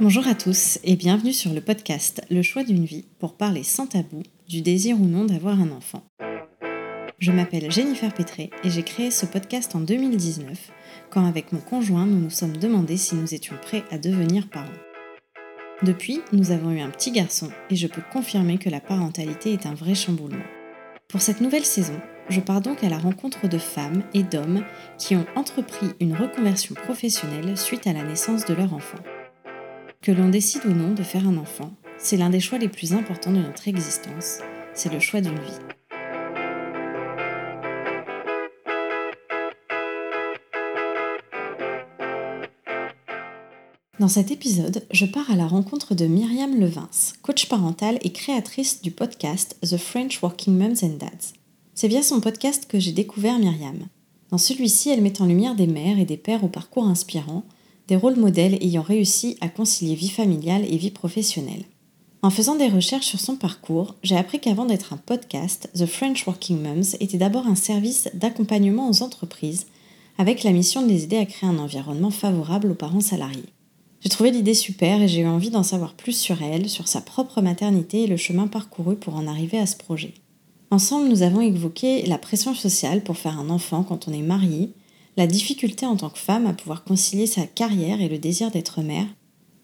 Bonjour à tous et bienvenue sur le podcast Le choix d'une vie pour parler sans tabou du désir ou non d'avoir un enfant. Je m'appelle Jennifer Pétré et j'ai créé ce podcast en 2019 quand avec mon conjoint nous nous sommes demandé si nous étions prêts à devenir parents. Depuis, nous avons eu un petit garçon et je peux confirmer que la parentalité est un vrai chamboulement. Pour cette nouvelle saison, je pars donc à la rencontre de femmes et d'hommes qui ont entrepris une reconversion professionnelle suite à la naissance de leur enfant. Que l'on décide ou non de faire un enfant, c'est l'un des choix les plus importants de notre existence, c'est le choix d'une vie. Dans cet épisode, je pars à la rencontre de Myriam Levins, coach parentale et créatrice du podcast The French Working Moms and Dads. C'est via son podcast que j'ai découvert Myriam. Dans celui-ci, elle met en lumière des mères et des pères au parcours inspirant, des rôles modèles ayant réussi à concilier vie familiale et vie professionnelle. En faisant des recherches sur son parcours, j'ai appris qu'avant d'être un podcast, The French Working Moms était d'abord un service d'accompagnement aux entreprises, avec la mission de les aider à créer un environnement favorable aux parents salariés. J'ai trouvé l'idée super et j'ai eu envie d'en savoir plus sur elle, sur sa propre maternité et le chemin parcouru pour en arriver à ce projet. Ensemble, nous avons évoqué la pression sociale pour faire un enfant quand on est marié, la difficulté en tant que femme à pouvoir concilier sa carrière et le désir d'être mère,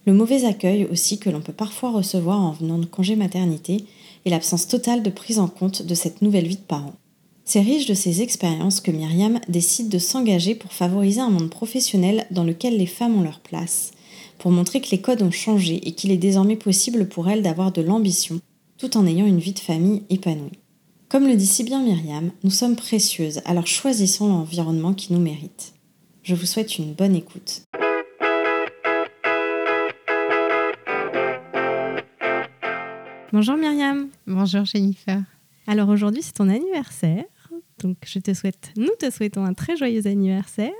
le mauvais accueil aussi que l'on peut parfois recevoir en venant de congé maternité et l'absence totale de prise en compte de cette nouvelle vie de parent. C'est riche de ces expériences que Myriam décide de s'engager pour favoriser un monde professionnel dans lequel les femmes ont leur place, pour montrer que les codes ont changé et qu'il est désormais possible pour elles d'avoir de l'ambition, tout en ayant une vie de famille épanouie. Comme le dit si bien Myriam, nous sommes précieuses, alors choisissons l'environnement qui nous mérite. Je vous souhaite une bonne écoute. Bonjour Myriam. Bonjour Jennifer. Alors aujourd'hui c'est ton anniversaire. Donc, je te souhaite, nous te souhaitons un très joyeux anniversaire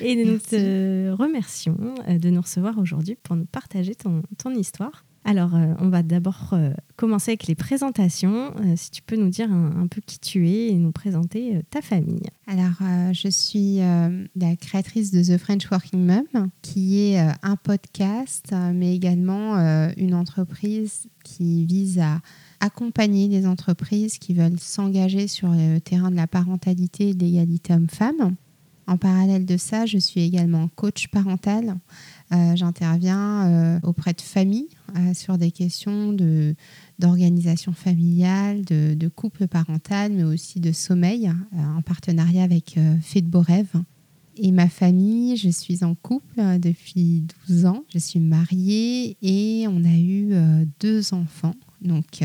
et nous te remercions euh, de nous recevoir aujourd'hui pour nous partager ton, ton histoire. Alors, euh, on va d'abord euh, commencer avec les présentations. si tu peux nous dire un, peu qui tu es et nous présenter ta famille. Alors, je suis la créatrice de The French Working Mom, qui est un podcast, mais également une entreprise qui vise à accompagner des entreprises qui veulent s'engager sur le terrain de la parentalité et de l'égalité homme-femme. En parallèle de ça, je suis également coach parental. Euh, j'interviens euh, auprès de familles euh, sur des questions de, d'organisation familiale, de, couple parental, mais aussi de sommeil, en partenariat avec Fait de Beaux Rêves. Et ma famille, je suis en couple depuis 12 ans. Je suis mariée et on a eu deux enfants. Donc,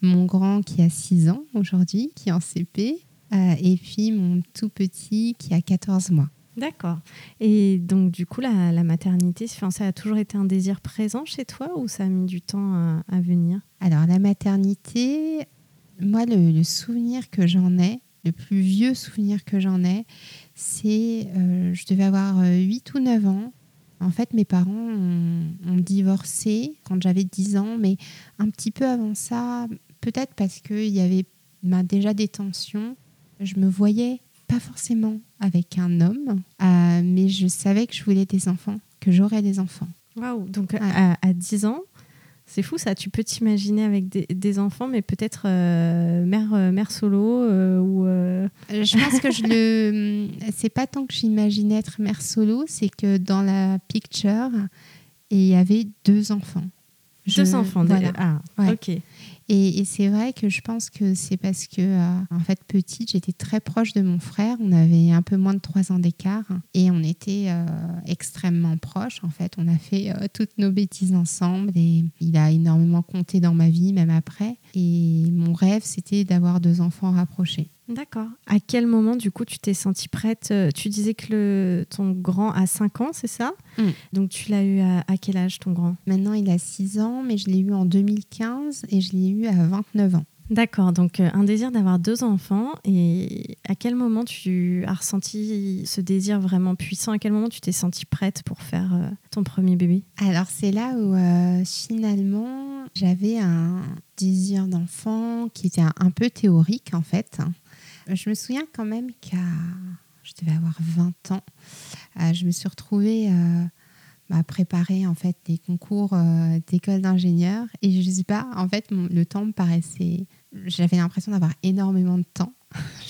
mon grand qui a 6 ans aujourd'hui, qui est en CP, et puis mon tout petit qui a 14 mois. D'accord. Et donc, du coup, la, maternité, ça a toujours été un désir présent chez toi ou ça a mis du temps à, venir? Alors, la maternité, moi, le, souvenir que j'en ai, le plus vieux souvenir que j'en ai, c'est, euh, je devais avoir 8 ou 9 ans. En fait, mes parents ont, divorcé quand j'avais 10 ans, mais un petit peu avant ça, peut-être parce qu'il y avait ben, déjà des tensions. Je me voyais pas forcément avec un homme, euh, mais je savais que je voulais des enfants, que j'aurais des enfants. Waouh Donc à, à, 10 ans, c'est fou ça, tu peux t'imaginer avec des, enfants, mais peut-être euh, mère, euh, mère solo euh, ou. Je pense que je le. C'est pas tant que j'imaginais être mère solo, c'est que dans la picture, il y avait deux enfants. Deux enfants, voilà. Ah, ok. Et, c'est vrai que je pense que c'est parce que, euh, en fait, petite, j'étais très proche de mon frère. On avait un peu moins de trois ans d'écart et on était euh, extrêmement proches. En fait, on a fait euh, toutes nos bêtises ensemble et il a énormément compté dans ma vie, même après. Et mon rêve, c'était d'avoir deux enfants rapprochés. D'accord. À quel moment, du coup, tu t'es sentie prête euh, Tu disais que le, ton grand a 5 ans, c'est ça? Mm. Donc, tu l'as eu à, quel âge, ton grand? Maintenant, il a 6 ans, mais je l'ai eu en 2015 et je l'ai eu à 29 ans. D'accord, donc euh, un désir d'avoir deux enfants. Et à quel moment tu as ressenti ce désir vraiment puissant? À quel moment tu t'es sentie prête pour faire euh, ton premier bébé? Alors c'est là où finalement j'avais un désir d'enfant qui était un, peu théorique en fait. Je me souviens quand même qu'à, je devais avoir 20 ans, euh, je me suis retrouvée euh, bah, préparer en fait des concours euh, d'école d'ingénieur et je sais pas en fait le temps me paraissait j'avais l'impression d'avoir énormément de temps.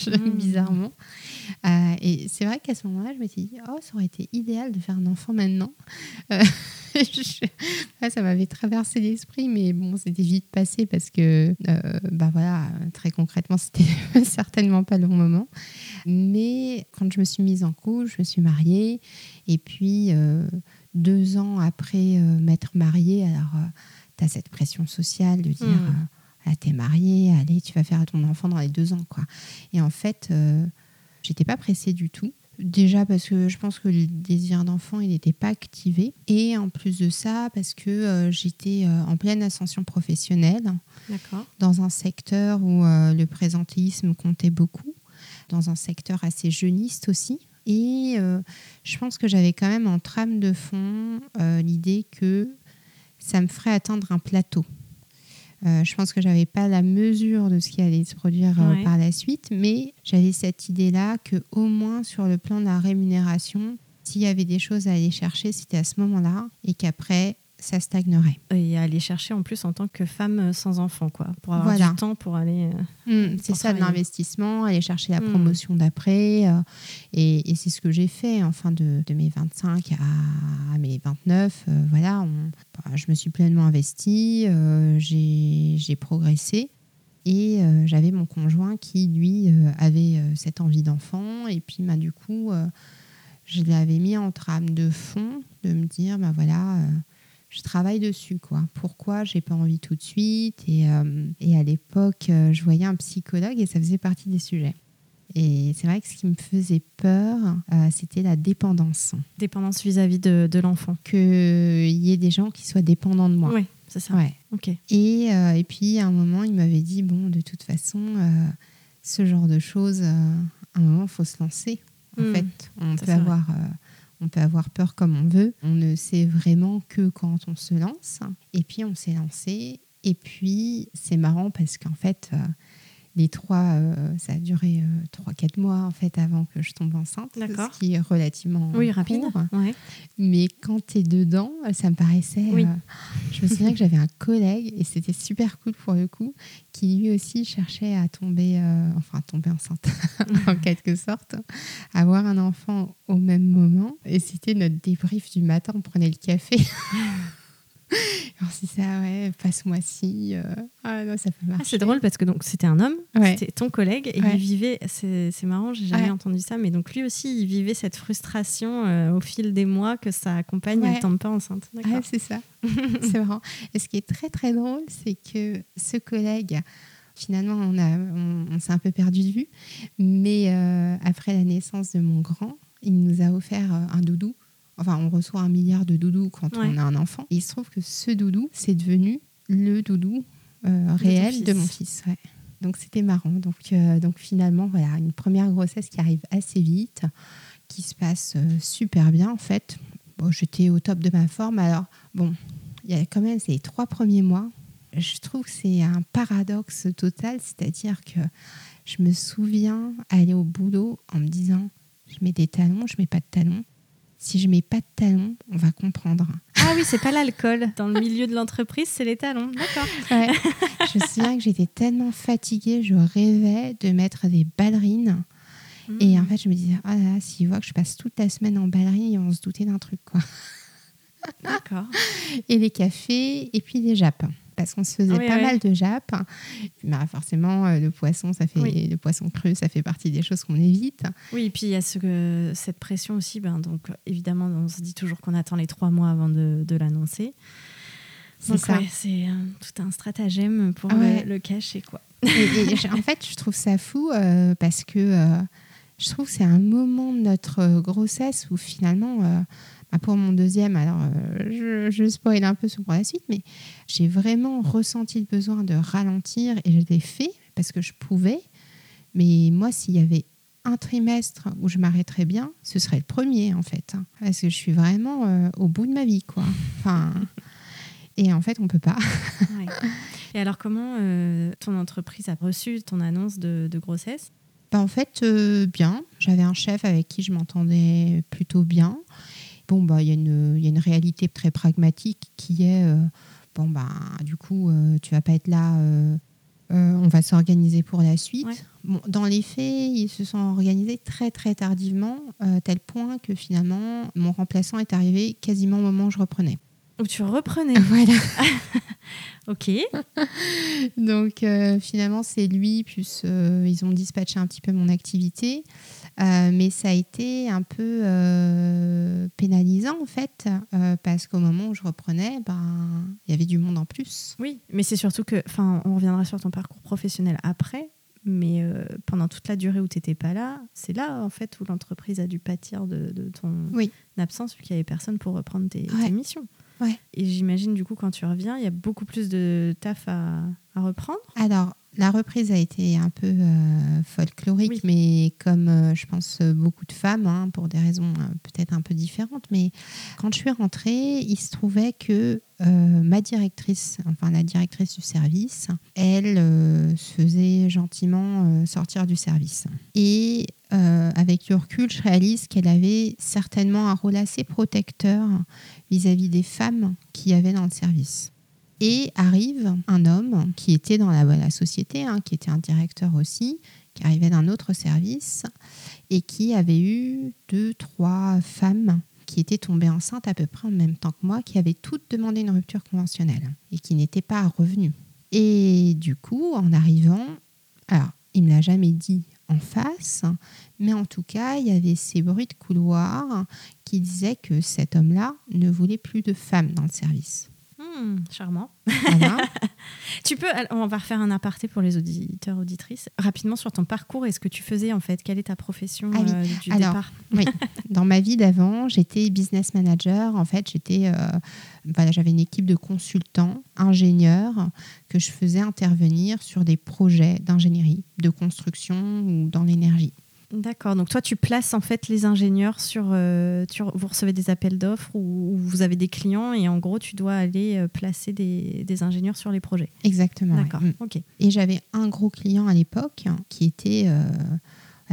bizarrement. Euh, et c'est vrai qu'à ce moment-là je me suis dit oh ça aurait été idéal de faire un enfant maintenant. Euh, ça m'avait traversé l'esprit mais bon c'était vite passé parce que bah voilà très concrètement c'était certainement pas le bon moment. Mais quand je me suis mise en couple je me suis mariée. Et puis deux ans après euh, m'être mariée, alors euh, tu as cette pression sociale de dire hmm. Euh, ah, t'es mariée, allez, tu vas faire ton enfant dans les deux ans. quoi. Et en fait, j'étais pas pressée du tout. Déjà parce que je pense que le désir d'enfant, il n'était pas activé. Et en plus de ça, parce que j'étais en pleine ascension professionnelle, dans un secteur où le présentéisme comptait beaucoup, dans un secteur assez jeuniste aussi. Et euh, je pense que j'avais quand même en trame de fond euh, l'idée que ça me ferait atteindre un plateau. Euh, je pense que j'avais pas la mesure de ce qui allait se produire par la suite, mais j'avais cette idée-là que au moins sur le plan de la rémunération, s'il y avait des choses à aller chercher, c'était à ce moment-là, et qu'après, ça stagnerait. Et aller chercher en plus en tant que femme euh, sans enfant, quoi, pour avoir du temps pour aller. Euh, mmh, c'est ça l'investissement, aller chercher la mmh. promotion d'après. Euh, et, c'est ce que j'ai fait, enfin, de, de mes 25 à, mes 29. voilà, bah, je me suis pleinement investie, j'ai progressé. Et j'avais mon conjoint qui, lui, avait cette envie d'enfant. Et puis, bah, du coup, je l'avais mis en trame de fond de me dire, bah voilà je travaille dessus. Quoi. Pourquoi j'ai pas envie tout de suite et, euh, et, à l'époque, euh, je voyais un psychologue et ça faisait partie des sujets. Et c'est vrai que ce qui me faisait peur, euh, c'était la dépendance. Dépendance vis-à-vis de, de l'enfant. Qu'il y ait des gens qui soient dépendants de moi. Oui, c'est ça. Ouais. Ok. Et, et puis, à un moment, il m'avait dit, bon, de toute façon, ce genre de choses, à un moment, il faut se lancer. En hmm. fait, on peut avoir on peut avoir peur comme on veut. On ne sait vraiment que quand on se lance. Et puis on s'est lancé. Et puis c'est marrant parce qu'en fait, euh, les trois, euh, ça a duré euh, trois, quatre mois en fait avant que je tombe enceinte, ce qui est relativement oui, rapide. Mais quand tu es dedans, ça me paraissait. je me souviens que j'avais un collègue et c'était super cool pour le coup, qui lui aussi cherchait à tomber, enfin tomber enceinte en quelque sorte, avoir un enfant au même moment. Et c'était notre débrief du matin, on prenait le café. c'est ça, ouais, passe-moi ci. Euh. Ah non, ça peut marcher. Ah, c'est drôle parce que donc c'était un homme, c'était ton collègue, et il vivait, c'est marrant, j'ai jamais entendu ça, mais donc lui aussi, il vivait cette frustration euh, au fil des mois que sa compagne ne tombe pas enceinte. Ah, c'est ça, c'est marrant. Et ce qui est très très drôle, c'est que ce collègue, finalement, on, a, on, s'est un peu perdu de vue, mais euh, après la naissance de mon grand, il nous a offert un doudou Enfin, on reçoit un milliard de doudous quand on a un enfant. il se trouve que ce doudou, c'est devenu le doudou euh, réel de, mon fils. Donc c'était marrant. Donc, euh, donc finalement, voilà, une première grossesse qui arrive assez vite, qui se passe euh, super bien en fait. Bon, j'étais au top de ma forme. Alors bon, il y a quand même ces trois premiers mois. Je trouve que c'est un paradoxe total, c'est-à-dire que je me souviens aller au boulot en me disant, je mets des talons, je mets pas de talons si je mets pas de talons, on va comprendre. Ah oui, c'est pas l'alcool. Dans le milieu de l'entreprise, c'est les talons. D'accord. Je me souviens que j'étais tellement fatiguée, je rêvais de mettre des ballerines. Et en hmm. fait, je me disais, ah là là, s'ils voient que je passe toute la semaine en ballerine, ils vont se douter d'un truc, quoi. D'accord. et les cafés, et puis les jappes parce qu'on se faisait pas mal de jappes. Bah, forcément, euh, le poisson, ça fait le poisson cru, ça fait partie des choses qu'on évite. Oui, et puis il y a ce, cette pression aussi. Ben, donc évidemment, on se dit toujours qu'on attend les trois mois avant de, de l'annoncer. C'est ça. c'est tout un stratagème pour le, cacher, quoi. en fait, je trouve ça fou euh, parce que euh, je trouve que c'est un moment de notre grossesse où finalement ah, pour mon deuxième, alors euh, je, je spoil un peu pour la suite, mais j'ai vraiment ressenti le besoin de ralentir et je l'ai fait parce que je pouvais. Mais moi, s'il y avait un trimestre où je m'arrêterais bien, ce serait le premier en fait, hein, parce que je suis vraiment euh, au bout de ma vie, quoi. Enfin, et en fait, on peut pas. Et alors, comment euh, ton entreprise a reçu ton annonce de, grossesse? Bah, En fait, bien. J'avais un chef avec qui je m'entendais plutôt bien. Bon, bah, il y, a une- il y a une réalité très pragmatique qui est, euh, bon, bah, du coup, euh, tu vas pas être là, euh, euh, on va s'organiser pour la suite. Ouais. Bon, dans les faits, ils se sont organisés très, très tardivement, euh, tel point que finalement, mon remplaçant est arrivé quasiment au moment où je reprenais. Ou tu reprenais. Voilà. ok. Donc euh, finalement, c'est lui, plus euh, ils ont dispatché un petit peu mon activité. Euh, mais ça a été un peu pénalisant en fait, parce qu'au moment où je reprenais, ben, il y avait du monde en plus. Oui, mais c'est surtout que, enfin, on reviendra sur ton parcours professionnel après, mais euh, pendant toute la durée où tu n'étais pas là, c'est là en fait où l'entreprise a dû pâtir de, de ton Oui. absence, vu qu'il n'y avait personne pour reprendre tes, tes missions. Ouais. Et j'imagine du coup quand tu reviens, il y a beaucoup plus de taf à, à reprendre. Alors, la reprise a été un peu euh, folklorique, Oui. mais comme euh, je pense beaucoup de femmes, hein, pour des raisons euh, peut-être un peu différentes. Mais quand je suis rentrée, il se trouvait que ma directrice, enfin la directrice du service, elle se faisait gentiment sortir du service. Et avec le recul, je réalise qu'elle avait certainement un rôle assez protecteur vis-à-vis des femmes qui y avait dans le service. Et arrive un homme qui était dans la, société, hein, qui était un directeur aussi, qui arrivait d'un autre service et qui avait eu deux, trois femmes qui étaient tombées enceintes à peu près en même temps que moi, qui avaient toutes demandé une rupture conventionnelle et qui n'étaient pas revenues. Et du coup, en arrivant, alors, il ne l'a jamais dit en face, mais en tout cas, il y avait ces bruits de couloir qui disaient que cet homme-là ne voulait plus de femmes dans le service. Hmm, charmant. Voilà. Tu peux, on va refaire un aparté pour les auditeurs, auditrices. Rapidement sur ton parcours et ce que tu faisais en fait. Quelle est ta profession Ah oui. euh, du Alors, départ Oui, dans ma vie d'avant, j'étais business manager. En fait, j'étais, euh, voilà, j'avais une équipe de consultants, ingénieurs que je faisais intervenir sur des projets d'ingénierie, de construction ou dans l'énergie. D'accord. Donc toi, tu places en fait les ingénieurs sur. euh, tu- vous recevez des appels d'offres ou, ou vous avez des clients et en gros, tu dois aller euh, placer des, des ingénieurs sur les projets. Exactement. D'accord. ouais. Mm. Ok. Et j'avais un gros client à l'époque qui était. euh,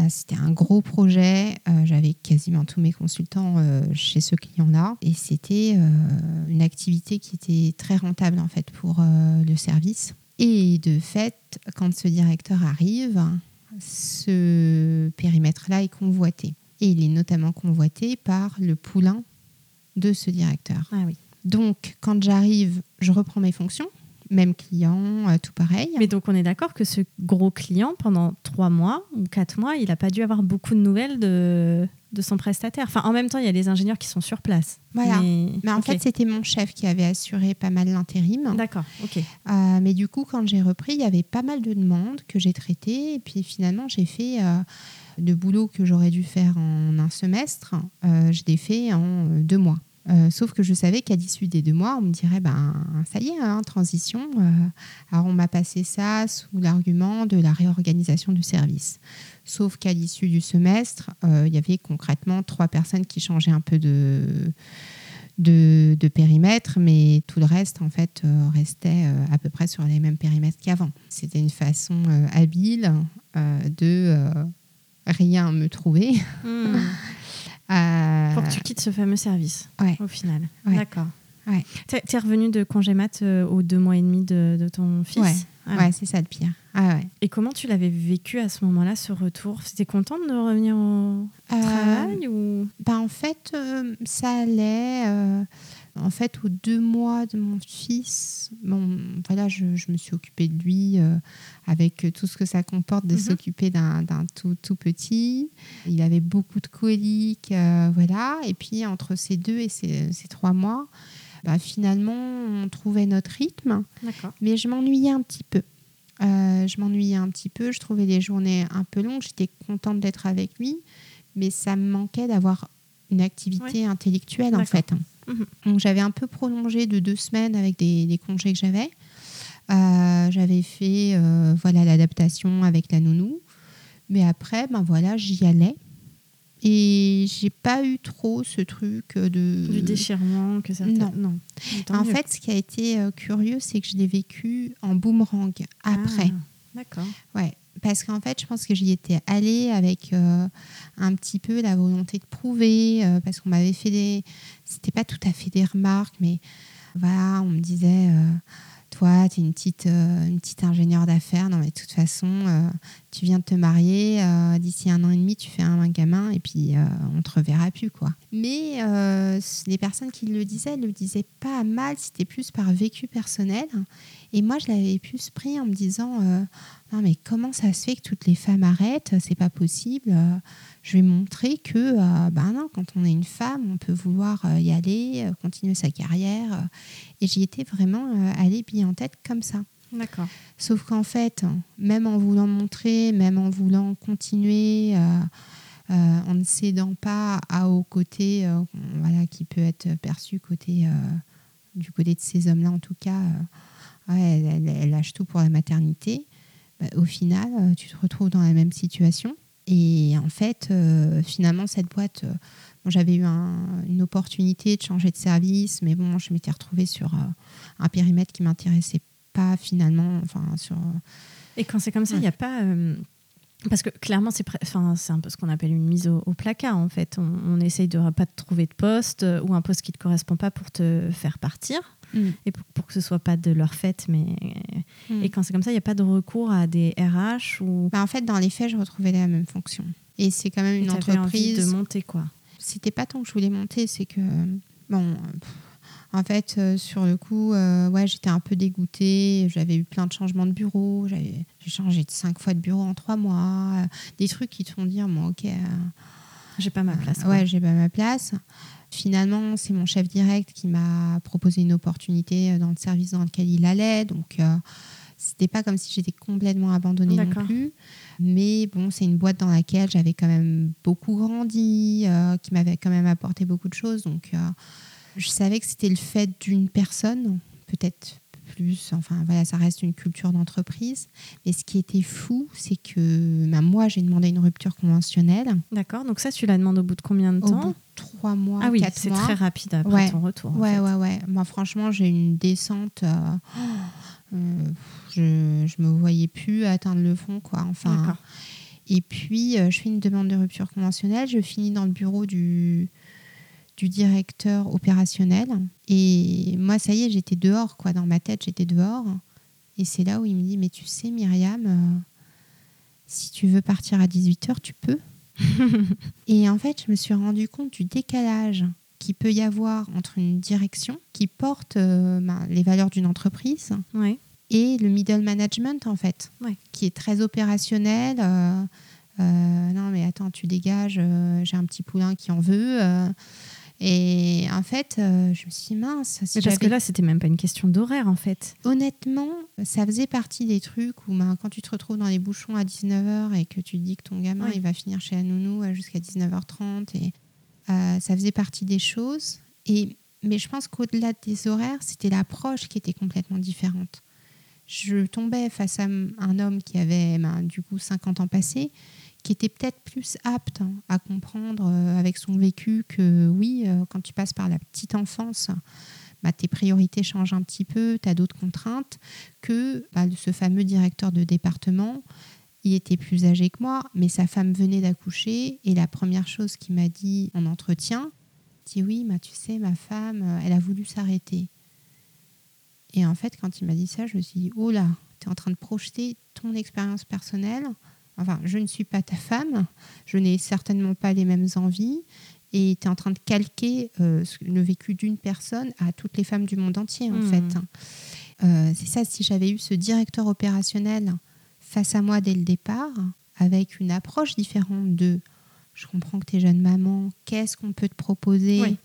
c'était un gros projet. Euh, j'avais quasiment tous mes consultants euh, chez ce client-là. Et c'était euh, une activité qui était très rentable en fait pour euh, le service. Et de fait, quand ce directeur arrive, ce périmètre-là est convoité. Et il est notamment convoité par le poulain de ce directeur. Ah oui. Donc, quand j'arrive, je reprends mes fonctions. Même client, euh, tout pareil. Mais donc on est d'accord que ce gros client, pendant trois mois ou quatre mois, il n'a pas dû avoir beaucoup de nouvelles de, de son prestataire. Enfin, en même temps, il y a les ingénieurs qui sont sur place. Voilà. Mais, Mais en fait, c'était mon chef qui avait assuré pas mal l'intérim. D'accord. Ok. Euh, mais du coup, quand j'ai repris, il y avait pas mal de demandes que j'ai traitées. Et puis finalement, j'ai fait euh, de boulot que j'aurais dû faire en un semestre. euh, je l'ai fait en euh, deux mois. Euh, sauf que je savais qu'à l'issue des deux mois, on me dirait, ben, ça y est, hein, transition. Euh, alors, on m'a passé ça sous l'argument de la réorganisation du service. Sauf qu'à l'issue du semestre, euh, il y avait concrètement trois personnes qui changeaient un peu de, de, de périmètre, mais tout le reste, en fait, restait à peu près sur les mêmes périmètres qu'avant. C'était une façon habile de rien me trouver. Hmm. Euh, Pour que tu quittes ce fameux service, Ouais. au final. Ouais. D'accord. Ouais. T'es t'es revenu de congé mat euh, aux deux mois et demi de, de ton fils Ouais. Ah. Ouais, c'est ça le pire. Ah ouais. Et comment tu l'avais vécu à ce moment-là, ce retour? C'était contente de revenir au Euh, travail ou... Ben, en fait, euh, ça allait. En fait, aux deux mois de mon fils, bon, voilà, je, je me suis occupée de lui euh, avec tout ce que ça comporte de Mhm. s'occuper d'un tout, tout petit. Il avait beaucoup de coliques, euh, voilà. Et puis, entre ces deux et ces, ces trois mois, ben, finalement, on trouvait notre rythme. Mais je m'ennuyais un petit peu. Euh, je m'ennuyais un petit peu. Je trouvais les journées un peu longues. J'étais contente d'être avec lui, mais ça me manquait d'avoir une activité intellectuelle en fait. Mhm. Donc j'avais un peu prolongé de deux semaines avec des, des congés que j'avais. Euh, j'avais fait euh, voilà l'adaptation avec la nounou, mais après ben voilà j'y allais et j'ai pas eu trop ce truc de Du déchirement que ça Non. non. En mieux. fait, ce qui a été euh, curieux, c'est que je l'ai vécu en boomerang après. Ah, D'accord. Ouais, parce qu'en fait, je pense que j'y étais allée avec euh, un petit peu la volonté de prouver, euh, parce qu'on m'avait fait des. C'était pas tout à fait des remarques, mais voilà, on me disait. Euh, toi, tu es une petite, une petite ingénieure d'affaires. Non, mais de toute façon, tu viens de te marier. D'ici un an et demi, tu fais un, gamin et puis on te reverra plus. quoi. Mais les personnes qui le disaient, le disaient pas mal. C'était plus par vécu personnel. Et moi, je l'avais plus pris en me disant non, mais comment ça se fait que toutes les femmes arrêtent? C'est pas possible. Euh, je vais montrer que, ben non, quand on est une femme, on peut vouloir euh, y aller, continuer sa carrière. Et j'y étais vraiment allée bien en tête comme ça. D'accord. Sauf qu'en fait, même en voulant montrer, même en voulant continuer, en ne cédant pas à au côté, voilà, qui peut être perçu côté du côté de ces hommes-là, en tout cas, elle, lâche tout pour la maternité. Bah, au final, euh, tu te retrouves dans la même situation. Et en fait, euh, finalement, cette boîte, euh, j'avais eu une opportunité de changer de service, mais bon, je m'étais retrouvée sur un périmètre qui m'intéressait pas finalement. Enfin, sur, Et quand c'est comme ça, il n'y a pas. Parce que clairement, c'est enfin, un peu ce qu'on appelle une mise au, placard, en fait. On, on essaye de pas de trouver de poste ou un poste qui ne te correspond pas pour te faire partir. Mm. et pour, que ce soit pas de leur fait. Mais... Mm. Et quand c'est comme ça, il n'y a pas de recours à des RH ou... Bah en fait, dans les faits, je retrouvais la même fonction. Et c'est quand même une entreprise... de monter quoi C'était pas tant que je voulais monter, c'est que... Bon... En fait, euh, sur le coup, euh, ouais, j'étais un peu dégoûtée. J'avais eu plein de changements de bureau. J'ai changé de cinq fois de bureau en trois mois. Euh, des trucs qui te font dire, moi, ok. j'ai pas ma place. Ouais, j'ai pas ma place. Finalement, c'est mon chef direct qui m'a proposé une opportunité dans le service dans lequel il allait. Donc, c'était pas comme si j'étais complètement abandonnée non plus. Mais bon, c'est une boîte dans laquelle j'avais quand même beaucoup grandi, qui m'avait quand même apporté beaucoup de choses. Donc, je savais que c'était le fait d'une personne, peut-être plus. Enfin, voilà, ça reste une culture d'entreprise. Mais ce qui était fou, c'est que bah, moi, j'ai demandé une rupture conventionnelle. D'accord. Donc ça, tu la demandes au bout de combien de temps Trois mois, ah oui, c'est très rapide après ton retour. Ouais, ouais, ouais. Moi, franchement, j'ai une descente. Euh, euh, je, je me voyais plus atteindre le fond, quoi. Enfin. Et puis, euh, je fais une demande de rupture conventionnelle. Je finis dans le bureau du du directeur opérationnel. Et moi, ça y est, j'étais dehors, quoi. Dans ma tête, j'étais dehors. Et c'est là où il me dit, mais tu sais, Myriam, euh, si tu veux partir à 18h, tu peux. et en fait, je me suis rendu compte du décalage qu'il peut y avoir entre une direction qui porte euh, ben, les valeurs d'une entreprise et le middle management, en fait, qui est très opérationnel. Euh, non, mais attends, tu dégages, j'ai un petit poulain qui en veut. Et en fait, euh, je me suis dit, mince. Si parce que là, c'était même pas une question d'horaire, en fait. Honnêtement, ça faisait partie des trucs où ben, quand tu te retrouves dans les bouchons à 19h et que tu te dis que ton gamin, il va finir chez la nounou euh, jusqu'à 19h30, et, euh, ça faisait partie des choses. Et, mais je pense qu'au-delà des horaires, c'était l'approche qui était complètement différente. Je tombais face à un homme qui avait ben, du coup 50 ans passés qui était peut-être plus apte hein, à comprendre euh, avec son vécu que oui, euh, quand tu passes par la petite enfance, bah, tes priorités changent un petit peu, tu as d'autres contraintes, que bah, ce fameux directeur de département, il était plus âgé que moi, mais sa femme venait d'accoucher et la première chose qu'il m'a dit en entretien, dit oui, bah, tu sais, ma femme, euh, elle a voulu s'arrêter. Et en fait, quand il m'a dit ça, je me suis dit, oh là, tu es en train de projeter ton expérience personnelle Enfin, je ne suis pas ta femme, je n'ai certainement pas les mêmes envies, et tu es en train de calquer euh, le vécu d'une personne à toutes les femmes du monde entier, en hmm. fait. Euh, c'est ça, si j'avais eu ce directeur opérationnel face à moi dès le départ, avec une approche différente de je comprends que tu es jeune maman, qu'est-ce qu'on peut te proposer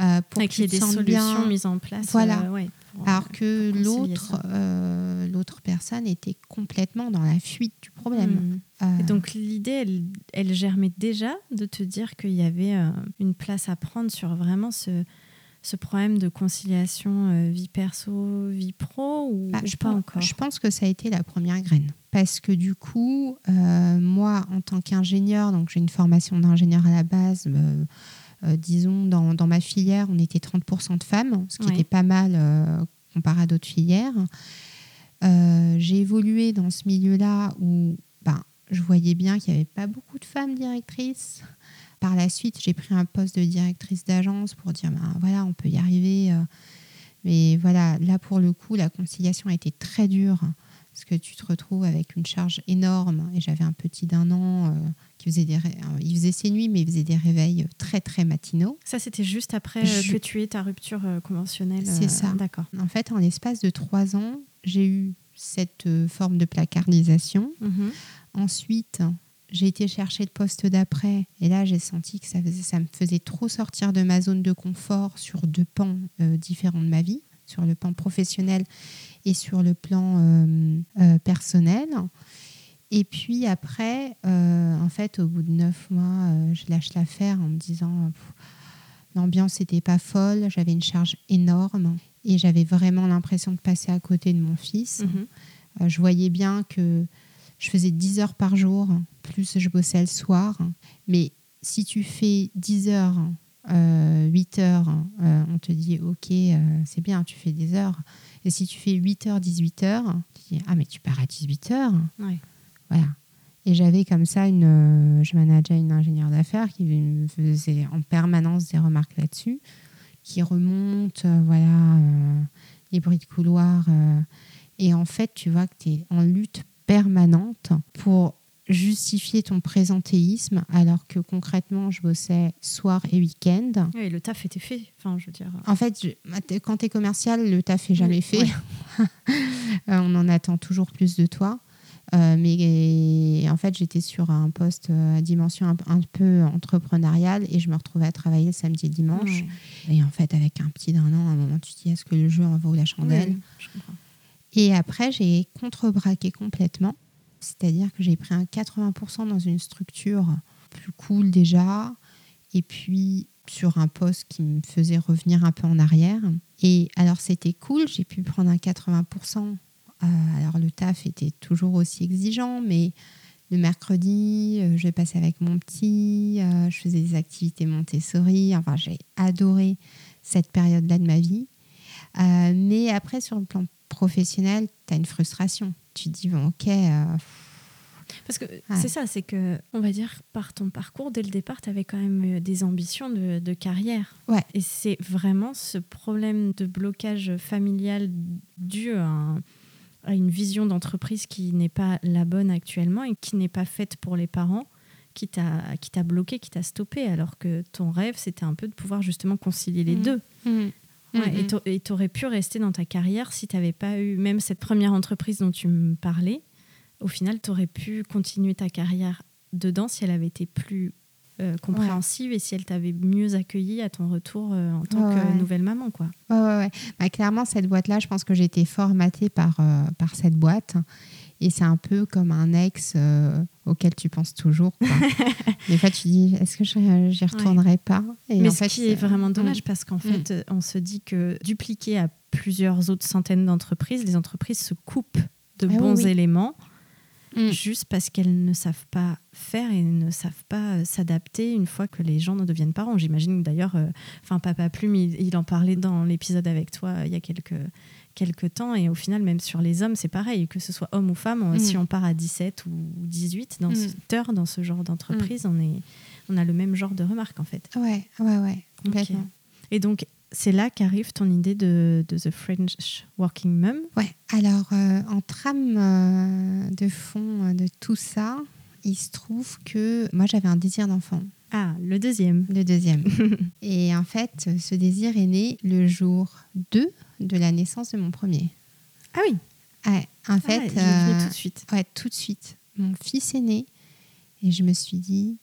euh, pour que tu des solutions mises en place. Voilà. Alors que l'autre, euh, l'autre personne était complètement dans la fuite du problème. Hmm. Euh, donc l'idée, elle, germait déjà de te dire qu'il y avait euh, une place à prendre sur vraiment ce, ce problème de conciliation vie perso, vie pro ou, bah, je pas pense, encore? Je pense que ça a été la première graine. Parce que du coup, moi, en tant qu'ingénieur, donc j'ai une formation d'ingénieur à la base, disons, dans, dans, ma filière, on était 30% de femmes, ce qui était pas mal euh, comparé à d'autres filières. Euh, j'ai évolué dans ce milieu-là où je voyais bien qu'il n'y avait pas beaucoup de femmes directrices. Par la suite, j'ai pris un poste de directrice d'agence pour dire, ben, voilà, on peut y arriver. euh. Mais voilà, là pour le coup, la conciliation a été très dure parce que tu te retrouves avec une charge énorme. Et j'avais un petit d'un an euh, qui faisait des, ré- euh, il faisait ses nuits, mais il faisait des réveils très très matinaux. Ça, c'était juste après euh, Je- que tu aies ta rupture conventionnelle. C'est ça. D'accord. En fait, en l'espace de trois ans, j'ai eu cette forme de placardisation. Mhm. Ensuite, j'ai été chercher le poste d'après et là, j'ai senti que ça, faisait- ça me faisait trop sortir de ma zone de confort sur deux pans euh, différents de ma vie, sur le plan professionnel et sur le plan euh, euh, personnel. Et puis après, euh, en fait, au bout de neuf mois, je lâche l'affaire en me disant l'ambiance n'était pas folle, j'avais une charge énorme et j'avais vraiment l'impression de passer à côté de mon fils. Mhm. Je voyais bien que je faisais 10 heures par jour, plus je bossais le soir. Mais si tu fais 10 heures, euh, 8 heures, euh, on te dit ok, euh, c'est bien, tu fais des heures. Et si tu fais 8 heures, 18 heures, tu dis ah, mais tu pars à 18 heures. Ouais. Voilà. Et j'avais comme ça une. euh, je manageais une ingénieure d'affaires qui me faisait en permanence des remarques là-dessus, qui remonte, voilà, les bruits de couloir. et en fait, tu vois que tu es en lutte permanente pour justifier ton présentéisme, alors que concrètement, je bossais soir et week-end. Et le taf était fait. Enfin, je veux dire. En fait, je- quand tu es commercial, le taf est jamais Oui, fait. ouais. Euh, on en attend toujours plus de toi. Euh, mais en fait, j'étais sur un poste euh, à dimension un, un peu entrepreneuriale et je me retrouvais à travailler le samedi et dimanche. Et en fait, avec un petit d'un an, à un moment, tu te dis est-ce que le jeu en vaut la chandelle? Oui, je. Et après, j'ai contrebraqué complètement. C'est-à-dire que j'ai pris un 80% dans une structure plus cool déjà, et puis sur un poste qui me faisait revenir un peu en arrière. Et alors, c'était cool, j'ai pu prendre un 80%. Euh, alors, le taf était toujours aussi exigeant, mais le mercredi, euh, je passais avec mon petit, euh, je faisais des activités Montessori. Enfin, j'ai adoré cette période-là de ma vie. Mais après, sur le plan professionnel, tu as une frustration. Tu dis, bon, ok, euh, Parce que c'est ça, c'est que, on va dire, par ton parcours, dès le départ, tu avais quand même euh, des ambitions de, de carrière. Ouais. Et c'est vraiment ce problème de blocage familial dû à, un- à une vision d'entreprise qui n'est pas la bonne actuellement et qui n'est pas faite pour les parents qui t'a bloqué, qui t'a stoppé, alors que ton rêve, c'était un peu de pouvoir justement concilier les Mhm. deux. Ouais, et Et tu aurais pu rester dans ta carrière si tu n'avais pas eu même cette première entreprise dont tu me parlais. Au final, tu aurais pu continuer ta carrière dedans si elle avait été plus euh, compréhensive et si elle t'avait mieux accueilli à ton retour euh, en tant Ouais, que nouvelle maman. quoi. Ouais, ouais, ouais. Bah, clairement, cette boîte-là, je pense que j'ai été formatée par, euh, par cette boîte. Et c'est un peu comme un ex auquel tu penses toujours. quoi. Des fois, tu dis, est-ce que je- j'y retournerai pas Et Mais en ce fait, qui est c'est- vraiment dommage Mm. parce qu'en fait, euh, on se dit que dupliquer à plusieurs autres centaines d'entreprises, les entreprises se coupent de Ah bons oui. éléments Mm. juste parce qu'elles ne savent pas faire et ne savent pas euh, s'adapter une fois que les gens ne deviennent parents. J'imagine d'ailleurs, euh, enfin Papa Plume, il, il en parlait dans l'épisode avec toi euh, il y a quelques, quelques temps et au final, même sur les hommes, c'est pareil, que ce soit homme ou femme, Mm. si on part à 17 ou 18 dans Mm. heure, dans ce genre d'entreprise, on, est, on a le même genre de remarques en fait. Ouais, ouais, ouais, complètement. Et donc, c'est là qu'arrive ton idée de, de The French Working Mum. Ouais, alors euh, en trame euh, de fond euh, de tout ça, il se trouve que moi j'avais un désir d'enfant, Ah, le deuxième. le deuxième. Et en fait, ce désir est né le jour 2 de la naissance de mon premier. Ah oui, Ouais, en Ah, fait, euh, tout de suite. ouais, tout de suite. Mon fils est né et je me suis dit,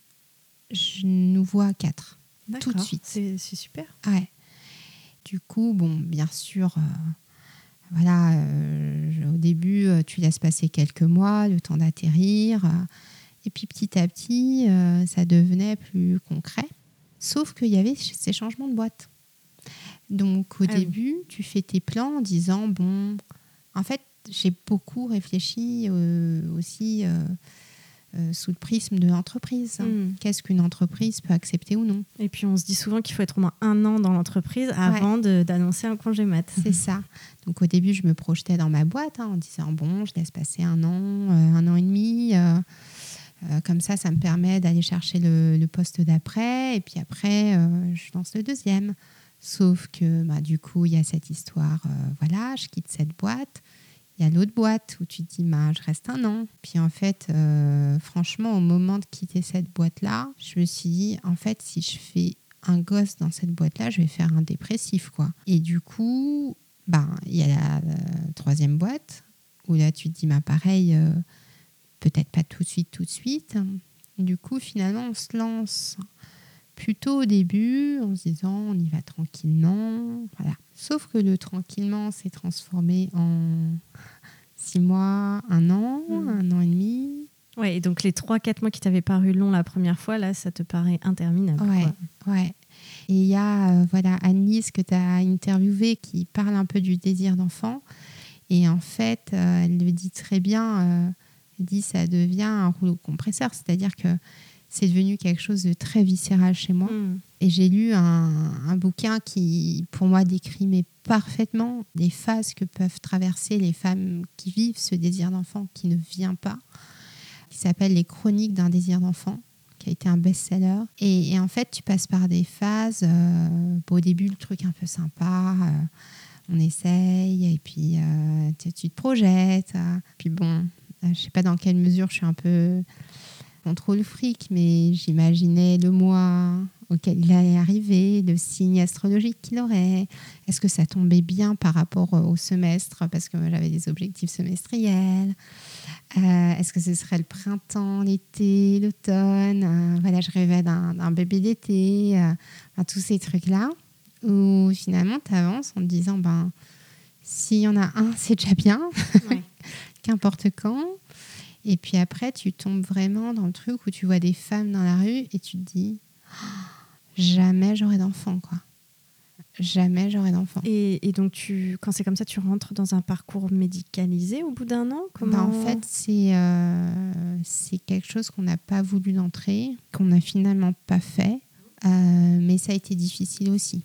je nous vois à quatre. tout de suite. C'est super. Ouais. Du coup, bon, bien sûr, euh, voilà, euh, au début, tu laisses passer quelques mois, le temps d'atterrir. et puis petit à petit, ça devenait plus concret. Sauf qu'il y avait ces changements de boîte. Donc au Ah oui. début, tu fais tes plans en disant, bon, en fait, j'ai beaucoup réfléchi euh, aussi euh, euh, sous le prisme de l'entreprise. Mm. Qu'est-ce qu'une entreprise peut accepter ou non? Et puis, on se dit souvent qu'il faut être au moins un an dans l'entreprise avant d'annoncer un congé mat. C'est ça. Donc au début, je me projetais dans ma boîte hein, en disant bon, je laisse passer un an, un an et demi. Euh, comme ça, ça me permet d'aller chercher le, le poste d'après. Et puis après, euh, je lance le deuxième. Sauf que bah, du coup, il y a cette histoire, euh, voilà, je quitte cette boîte. Il y a l'autre boîte où tu te dis, bah, je reste un an. Puis en fait, euh, franchement, au moment de quitter cette boîte-là, je me suis dit, en fait, si je fais un gosse dans cette boîte-là, je vais faire un dépressif, quoi. Et du coup, bah, il y a la, la troisième boîte où là, tu te dis, bah, pareil, euh, peut-être pas tout de suite, tout de suite. Du coup, finalement, on se lance plutôt au début en se disant on y va tranquillement. Voilà. Sauf que le tranquillement s'est transformé en six mois, un an, Mhm. un an et demi. Ouais, et donc les 3-4 mois qui t'avaient paru longs la première fois, là, ça te paraît interminable. Ouais, quoi. ouais. Et il y a euh, voilà, Annelise que tu as interviewée qui parle un peu du désir d'enfant. Et en fait, euh, elle le dit très bien. euh, elle dit ça devient un rouleau compresseur. C'est-à-dire que c'est devenu quelque chose de très viscéral chez moi. Mm. Et j'ai lu un, un bouquin qui, pour moi, décrit mais parfaitement les phases que peuvent traverser les femmes qui vivent ce désir d'enfant qui ne vient pas, qui s'appelle Les Chroniques d'un désir d'enfant, qui a été un best-seller. Et, et en fait, tu passes par des phases. euh, bon, au début, le truc un peu sympa. euh, on essaye et puis euh, tu, tu te projettes. puis bon, je sais pas dans quelle mesure je suis un peu contrôle fric, mais j'imaginais le mois auquel il allait arriver, le signe astrologique qu'il aurait. Est-ce que ça tombait bien par rapport au semestre? Parce que j'avais des objectifs semestriels. Euh, Est-ce que ce serait le printemps, l'été, l'automne? Euh, Voilà, je rêvais d'un d'un bébé d'été. euh, enfin, tous ces trucs-là. Où finalement, tu avances en te disant, ben, s'il y en a un, c'est déjà bien Ouais. qu'importe quand. Et puis après, tu tombes vraiment dans le truc où tu vois des femmes dans la rue et tu te dis Oh, jamais j'aurai d'enfant, quoi. Jamais j'aurai d'enfant. Et, et donc, tu, quand c'est comme ça, tu rentres dans un parcours médicalisé au bout d'un an? Bah, en fait, c'est euh, c'est quelque chose qu'on n'a pas voulu d'entrer, qu'on n'a finalement pas fait, euh, mais ça a été difficile aussi.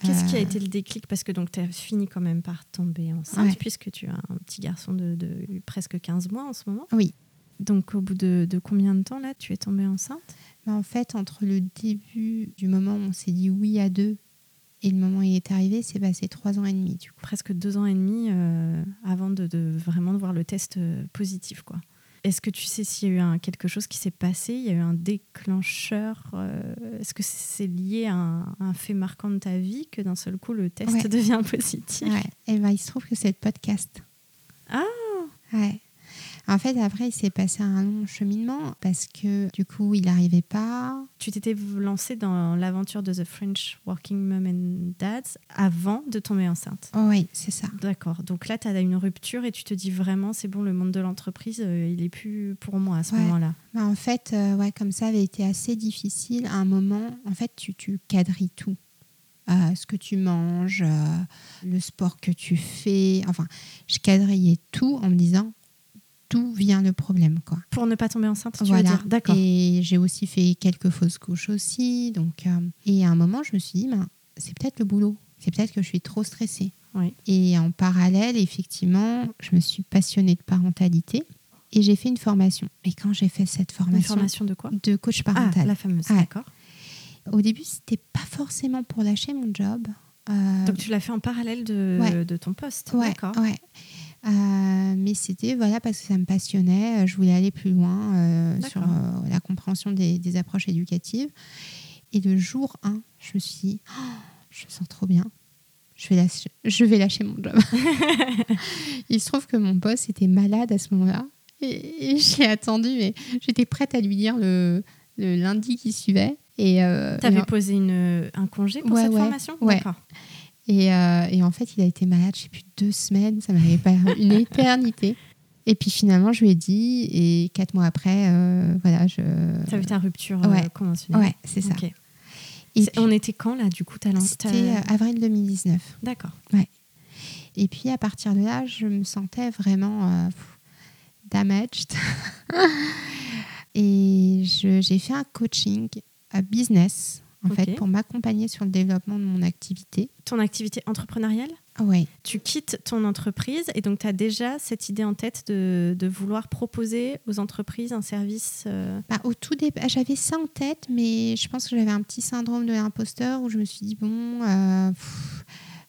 Qu'est-ce qui a Euh, été le déclic? Parce que donc tu as fini quand même par tomber enceinte, Ouais. puisque tu as un petit garçon de, de presque 15 mois en ce moment. Oui. Donc au bout de, de combien de temps là tu es tombée enceinte? Bah, en fait, entre le début du moment où on s'est dit oui à deux et le moment où il est arrivé, c'est passé trois ans et demi. Du coup. Presque deux ans et demi euh, avant de, de vraiment de voir le test euh, positif. quoi. Est-ce que tu sais s'il y a eu un, quelque chose qui s'est passé? Il y a eu un déclencheur euh, Est-ce que c'est lié à un, un fait marquant de ta vie que d'un seul coup le test Ouais. devient positif? Ouais. Et ben, il se trouve que c'est le podcast. Ah Ouais. En fait, après, il s'est passé un long cheminement parce que du coup, il n'arrivait pas. Tu t'étais lancée dans l'aventure de The French Working Mom and Dads avant de tomber enceinte. Oh, oui, c'est ça. D'accord. Donc là, tu as une rupture et tu te dis vraiment, c'est bon, le monde de l'entreprise, euh, il est plus pour moi à ce Ouais. moment-là. Bah, en fait, euh, ouais, comme ça avait été assez difficile. À un moment, en fait, tu, tu quadrilles tout. Euh, ce que tu manges, le sport que tu fais. Enfin, je quadrillais tout en me disant d'où vient le problème, quoi. Pour ne pas tomber enceinte, tu veux Voilà. dire D'accord. Et j'ai aussi fait quelques fausses couches aussi. Donc, euh, et à un moment, je me suis dit, ben, c'est peut-être le boulot. C'est peut-être que je suis trop stressée. Oui. Et en parallèle, effectivement, je me suis passionnée de parentalité et j'ai fait une formation. Et quand j'ai fait cette Une formation, formation de quoi? De coach Ah, parental, la fameuse, d'accord. au début, c'était pas forcément pour lâcher mon job. Euh, Donc tu l'as fait en parallèle de, Ouais. de ton poste. ouais, D'accord. ouais. Euh, mais c'était voilà parce que ça me passionnait. Je voulais aller plus loin euh, sur euh, la compréhension des, des approches éducatives. Et le jour 1, je me suis dit, Oh, je me sens trop bien. Je vais lâcher, je vais lâcher mon job. Il se trouve que mon boss était malade à ce moment-là. Et, et j'ai attendu, mais j'étais prête à lui dire le, le lundi qui suivait. Et, euh, Tu avais et en- posé une, un congé pour Ouais, cette ouais, formation? ouais. D'accord. Et, euh, et en fait, il a été malade, je sais plus, deux semaines. Ça m'avait pas une éternité. Et puis finalement, je lui ai dit. Et quatre mois après, euh, voilà, je. Tu as vu ta rupture euh, ouais. conventionnelle. Ouais, c'est ça. Ok. Et puis, On était quand là, du coup, t'as lancé c'était euh, avril 2019. D'accord. Et puis à partir de là, je me sentais vraiment euh, damaged. et j'ai fait un coaching à business en fait, pour m'accompagner sur le développement de mon activité. Ton activité entrepreneuriale? Ouais. Tu quittes ton entreprise et donc tu as déjà cette idée en tête de, de vouloir proposer aux entreprises un service. euh, Bah, au tout début, j'avais ça en tête, mais je pense que j'avais un petit syndrome de l'imposteur où je me suis dit bon, euh,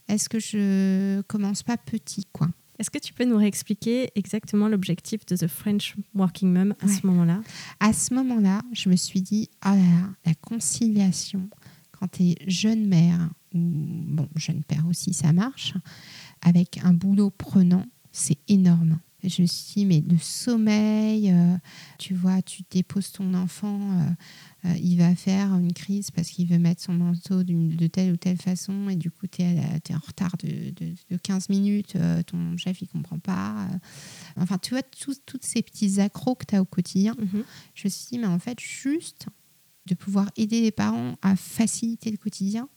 est-ce que je commence pas petit, quoi? Est-ce que tu peux nous réexpliquer exactement l'objectif de The French Working Mum à Ouais. ce moment-là? À ce moment-là, je me suis dit oh là là, la conciliation quand tu es jeune mère ou bon jeune père aussi, ça marche avec un boulot prenant, c'est énorme. Je me suis dit, mais le sommeil, euh, tu vois, tu déposes ton enfant, euh, euh, il va faire une crise parce qu'il veut mettre son manteau d'une- de telle ou telle façon et du coup, tu es, en retard de, de- de 15 minutes, ton chef, il comprend pas. Enfin, tu vois, tous ces petits accros que tu as au quotidien. Mhm. Je me suis dit, mais en fait, juste de pouvoir aider les parents à faciliter le quotidien,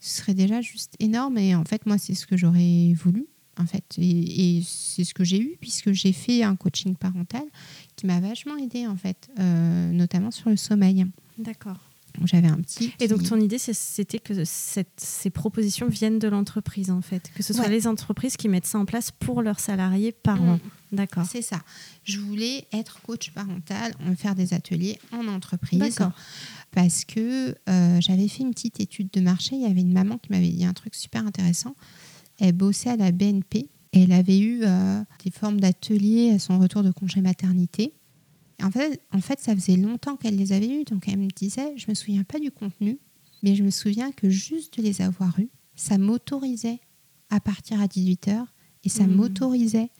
ce serait déjà juste énorme. Et en fait, moi, c'est ce que j'aurais voulu. En fait, et, et c'est ce que j'ai eu puisque j'ai fait un coaching parental qui m'a vachement aidé en fait, euh, notamment sur le sommeil. D'accord. J'avais un petit. Et donc ton idée, c'était que cette- ces propositions viennent de l'entreprise en fait, que ce soit Ouais. les entreprises qui mettent ça en place pour leurs salariés par Mm. an. D'accord. C'est ça. Je voulais être coach parental, faire des ateliers en entreprise. D'accord. Parce que euh, j'avais fait une petite étude de marché. Il y avait une maman qui m'avait dit un truc super intéressant. Elle bossait à la BNP et elle avait eu euh, des formes d'ateliers à son retour de congé maternité. Et en, fait, en fait, ça faisait longtemps qu'elle les avait eus. Donc elle me disait, je me souviens pas du contenu, mais je me souviens que juste de les avoir eus, ça m'autorisait à partir à 18h et ça Mhm. m'autorisait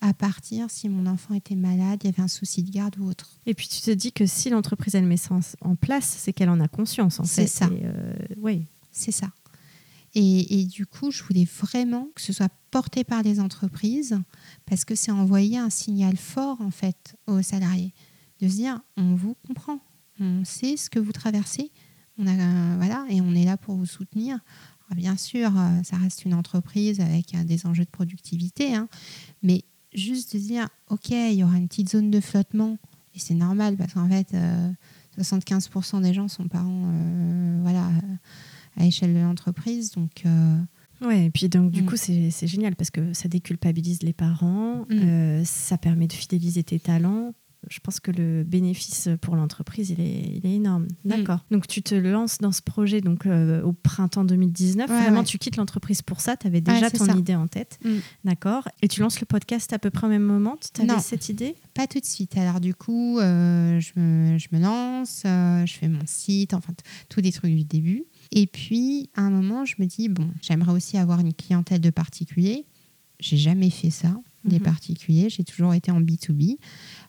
à partir si mon enfant était malade, il y avait un souci de garde ou autre. Et puis tu te dis que si l'entreprise elle met ça en- place, c'est qu'elle en a conscience en C'est fait. ça. Et, euh, oui. C'est ça. Et, du coup, je voulais vraiment que ce soit porté par les entreprises parce que c'est envoyer un signal fort en fait aux salariés de se dire on vous comprend, on sait ce que vous traversez, on a euh, voilà et on est là pour vous soutenir. Bien sûr, euh, ça reste une entreprise avec euh, des enjeux de productivité, hein, mais juste de dire ok, il y aura une petite zone de flottement et c'est normal parce qu'en fait. euh, 75% des gens sont parents euh, voilà, à échelle de l'entreprise. Donc, euh, Ouais, et puis donc du Mm. coup c'est génial parce que ça déculpabilise les parents, Mm. euh, ça permet de fidéliser tes talents. Je pense que le bénéfice pour l'entreprise il est, il est énorme. Mm. D'accord. Donc tu te lances dans ce projet donc euh, au printemps 2019. Ouais, Vraiment ouais. tu quittes l'entreprise pour ça. Tu avais déjà Ouais, ton ça. idée en tête. D'accord. Et tu lances le podcast à peu près au même moment? Tu avais Non. cette idée? Pas tout de suite. Alors, du coup, euh, je, me, je me lance, je fais mon site, enfin, tous les trucs du début. Et puis, à un moment, je me dis, bon, j'aimerais aussi avoir une clientèle de particuliers. J'ai jamais fait ça, des Mhm. particuliers. J'ai toujours été en B2B.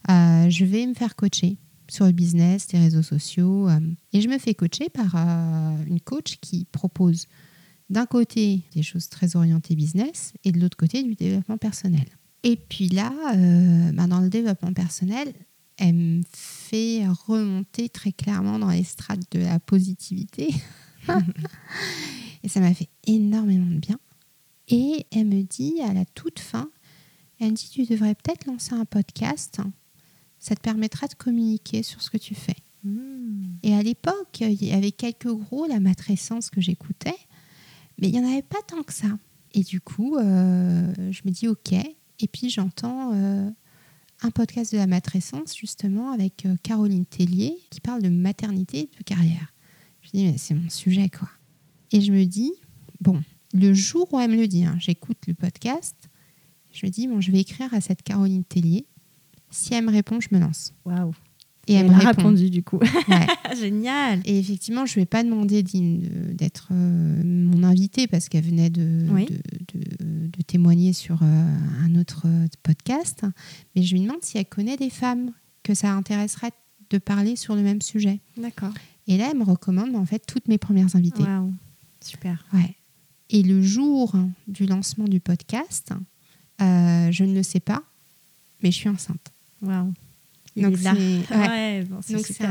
Euh, je vais me faire coacher sur le business, les réseaux sociaux. euh, et je me fais coacher par euh, une coach qui propose d'un côté des choses très orientées business et de l'autre côté du développement personnel. Et puis là, ben, dans le développement personnel, elle me fait remonter très clairement dans les strates de la positivité. et ça m'a fait énormément de bien. Et elle me dit à la toute fin, elle me dit, tu devrais peut-être lancer un podcast. Ça te permettra de communiquer sur ce que tu fais. Et à l'époque, il y avait quelques gros, la matrescence que j'écoutais, mais il n'y en avait pas tant que ça. Et du coup, euh, je me dis OK. Et puis j'entends euh, un podcast de la matrescence, justement, avec euh, Caroline Tellier, qui parle de maternité et de carrière. Je me dis, mais c'est mon sujet, quoi. Et je me dis, bon, le jour où elle me le dit, hein, j'écoute le podcast, je me dis, bon, je vais écrire à cette Caroline Tellier. Si elle me répond, je me lance. Waouh. Et elle, elle me a répond. répondu du coup. Ouais. Génial. Et effectivement, je ne vais pas demander d'y- d'être euh, mon invitée parce qu'elle venait de, Oui. de, de- de témoigner sur euh, un autre euh, podcast. Mais je lui demande si elle connaît des femmes que ça intéresserait de parler sur le même sujet. D'accord. Et là, elle me recommande en fait toutes mes premières invitées. Waouh. Super. Ouais. Et le jour du lancement du podcast, euh, je ne le sais pas, mais je suis enceinte. Waouh. Donc c'est ouais. Ouais, bon, un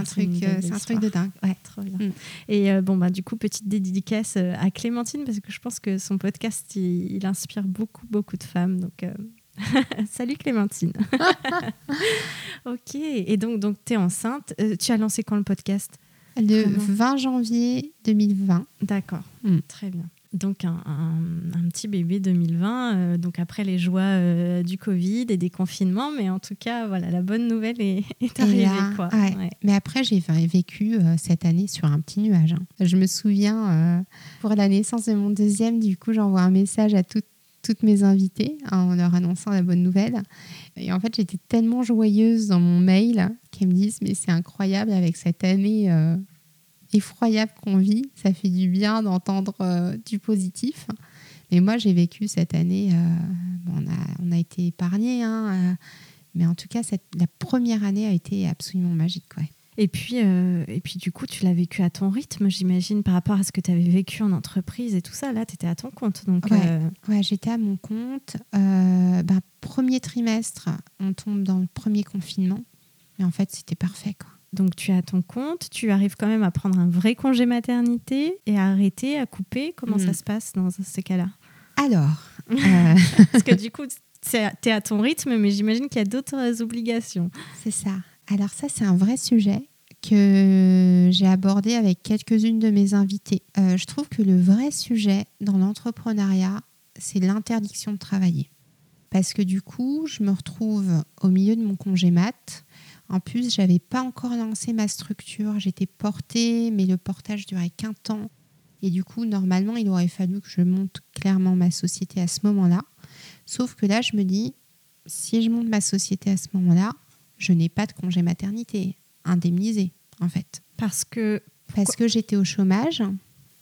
truc, euh, c'est un truc de dingue. Ouais. Trop bien. Mm. Et euh, bon, bah, du coup, petite dédicace à Clémentine, parce que je pense que son podcast, il, il inspire beaucoup, beaucoup de femmes. Donc, euh, salut Clémentine. ok. Et donc, donc tu es enceinte. Tu as lancé quand le podcast? Le Vraiment 20 janvier 2020. D'accord, Mm. très bien. Donc un, un- un petit bébé 2020, euh, donc après les joies euh, du Covid et des confinements, mais en tout cas, voilà, la bonne nouvelle est, arrivée. là, quoi. ouais. Ouais. Mais après, j'ai vécu euh, cette année sur un petit nuage. hein. Je me souviens, pour la naissance de mon deuxième, du coup, j'envoie un message à toutes toutes mes invitées hein, en leur annonçant la bonne nouvelle. Et en fait, j'étais tellement joyeuse dans mon mail qu'elles me disent, mais c'est incroyable avec cette année euh, effroyable qu'on vit. Ça fait du bien d'entendre euh, du positif. Mais moi, j'ai vécu cette année, euh, on, a, on a été épargnés, hein, euh, mais en tout cas, cette, la première année a été absolument magique. Ouais. Et puis, euh, et puis du coup, tu l'as vécu à ton rythme, j'imagine, par rapport à ce que tu avais vécu en entreprise et tout ça. Là, tu étais à ton compte. Donc, Ouais. euh, Ouais, j'étais à mon compte. Euh, ben, premier trimestre, on tombe dans le premier confinement. Mais en fait, c'était parfait. Quoi. Donc tu es à ton compte, tu arrives quand même à prendre un vrai congé maternité et à arrêter, à couper. Comment Mhm. ça se passe dans ces cas-là? Alors, euh, Parce que du coup, tu es à ton rythme, mais j'imagine qu'il y a d'autres obligations. c'est ça. Alors ça, c'est un vrai sujet que j'ai abordé avec quelques-unes de mes invitées. Euh, je trouve que le vrai sujet dans l'entrepreneuriat, c'est l'interdiction de travailler. Parce que du coup, je me retrouve au milieu de mon congé mat. En plus, j'avais pas encore lancé ma structure. J'étais portée, mais le portage durait qu'un temps. Et du coup, normalement, il aurait fallu que je monte clairement ma société à ce moment-là. Sauf que là, je me dis, si je monte ma société à ce moment-là, je n'ai pas de congé maternité indemnisé, en fait. Parce que, Parce que j'étais au chômage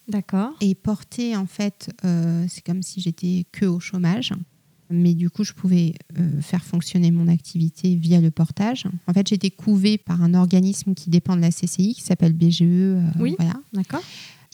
d'accord, et portée, en fait, euh, c'est comme si j'étais que au chômage. Mais du coup, je pouvais euh, faire fonctionner mon activité via le portage. En fait, j'étais couvée par un organisme qui dépend de la CCI, qui s'appelle BGE. euh, Oui. Voilà. d'accord.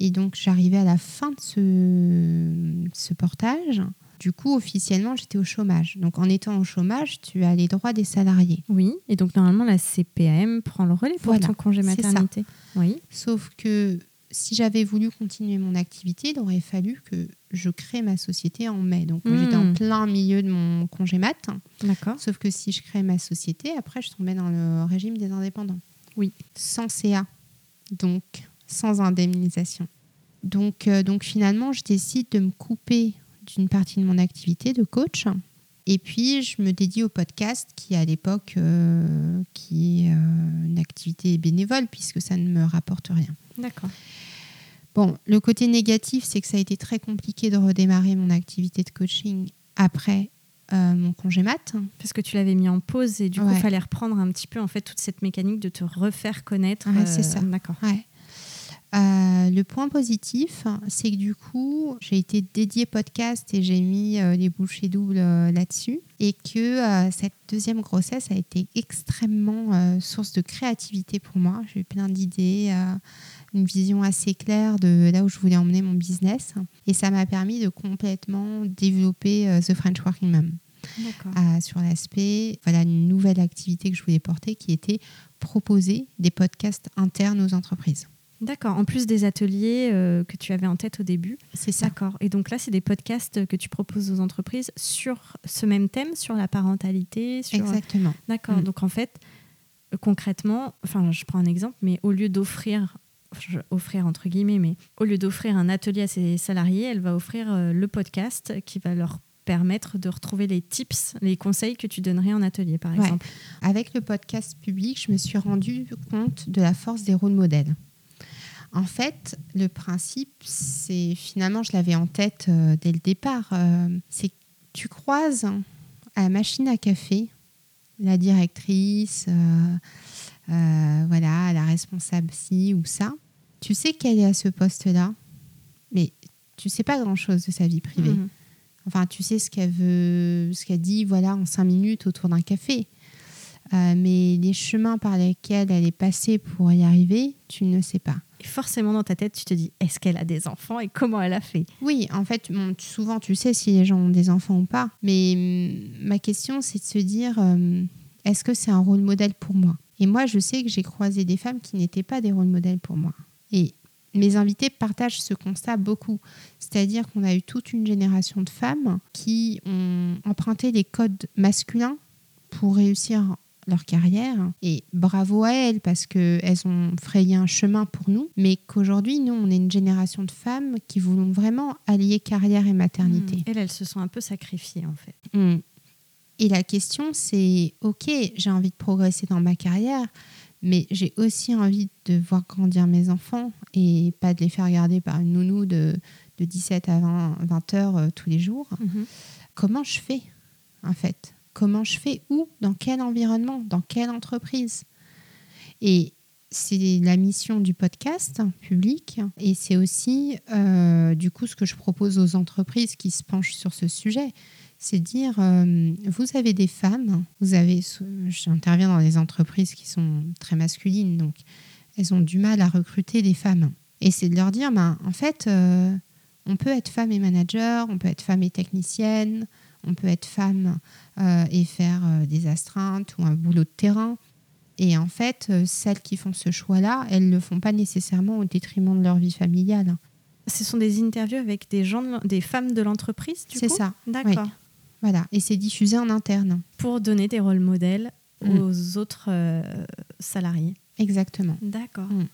Et donc, j'arrivais à la fin de ce, ce portage. Du coup, officiellement, j'étais au chômage. Donc, en étant au chômage, tu as les droits des salariés. Oui, et donc normalement, la CPAM prend le relais pour Voilà, ton congé maternité. Oui, Sauf que si j'avais voulu continuer mon activité, il aurait fallu que je crée ma société en mai. Donc, j'étais en Hmm. plein milieu de mon congé mat. d'accord. Sauf que si je crée ma société, après, je tombais dans le régime des indépendants. Oui. Sans CA. Donc, sans indemnisation. Donc, euh, donc finalement, je décide de me couper d'une partie de mon activité de coach. Et puis, je me dédie au podcast qui, à l'époque, euh, qui est euh, une activité bénévole puisque ça ne me rapporte rien. D'accord. Bon, le côté négatif, c'est que ça a été très compliqué de redémarrer mon activité de coaching après euh, mon congé mat. Parce que tu l'avais mis en pause et du coup, il Ouais. fallait reprendre un petit peu en fait toute cette mécanique de te refaire connaître. Ouais, c'est ça. D'accord. Ouais. Euh, le point positif, c'est que du coup, j'ai été dédiée podcast et j'ai mis euh, les bouchées doubles euh, là-dessus. Et que euh, cette deuxième grossesse a été extrêmement source de créativité pour moi. J'ai eu plein d'idées, une vision assez claire de là où je voulais emmener mon business. Et ça m'a permis de complètement développer The French Working Mom sur l'aspect, voilà, une nouvelle activité que je voulais porter qui était proposer des podcasts internes aux entreprises. D'accord. En plus des ateliers euh, que tu avais en tête au début. C'est ça. D'accord. Et donc là, c'est des podcasts que tu proposes aux entreprises sur ce même thème, sur la parentalité. Sur... Exactement. D'accord. Mm. Donc en fait, euh, concrètement, enfin, je prends un exemple, mais au lieu d'offrir, offrir entre guillemets, mais au lieu d'offrir un atelier à ses salariés, elle va offrir euh, le podcast qui va leur permettre de retrouver les tips, les conseils que tu donnerais en atelier, par Ouais. exemple. Avec le podcast public, je me suis rendu compte de la force des rôles modèles. En fait, le principe, c'est finalement, je l'avais en tête euh, dès le départ, euh, c'est que tu croises à la machine à café la directrice, euh, voilà, la responsable ci ou ça. Tu sais qu'elle est à ce poste-là, mais tu sais pas grand-chose de sa vie privée. Mhm. Enfin, tu sais ce qu'elle veut, ce qu'elle dit, voilà, en cinq minutes autour d'un café. Mais les chemins par lesquels elle est passée pour y arriver, tu ne sais pas. Forcément, dans ta tête, tu te dis, est-ce qu'elle a des enfants et comment elle a fait? Oui, en fait, souvent tu sais si les gens ont des enfants ou pas. Mais hum, ma question, c'est de se dire, euh, est-ce que c'est un rôle modèle pour moi? Et moi, je sais que j'ai croisé des femmes qui n'étaient pas des rôles modèles pour moi. Et mes invités partagent ce constat beaucoup. C'est-à-dire qu'on a eu toute une génération de femmes qui ont emprunté les codes masculins pour réussir leur carrière. Et bravo à elles parce qu'elles ont frayé un chemin pour nous. Mais qu'aujourd'hui, nous, on est une génération de femmes qui voulons vraiment allier carrière et maternité. Mmh. Elles, elles se sont un peu sacrifiées en fait. Mm. Et la question, c'est, OK, j'ai envie de progresser dans ma carrière, mais j'ai aussi envie de voir grandir mes enfants et pas de les faire garder par une nounou de, de 17 à 20, 20 heures euh, tous les jours. Mmh. Comment je fais, en fait? Comment je fais Où Dans quel environnement Dans quelle entreprise Et c'est la mission du podcast public et c'est aussi euh, du coup ce que je propose aux entreprises qui se penchent sur ce sujet c'est dire euh, vous avez des femmes, vous avez, j'interviens dans des entreprises qui sont très masculines, donc elles ont du mal à recruter des femmes. Et c'est de leur dire, ben, en fait, euh, on peut être femme et manager, on peut être femme et technicienne, on peut être femme euh, et faire des astreintes ou un boulot de terrain. Et en fait, celles qui font ce choix-là, elles ne le font pas nécessairement au détriment de leur vie familiale. Ce sont des interviews avec des, gens, des femmes de l'entreprise, C'est ça. D'accord. Oui. Voilà, et c'est diffusé en interne. Pour donner des rôles modèles Mm. aux autres euh, salariés. Exactement. D'accord. Mm.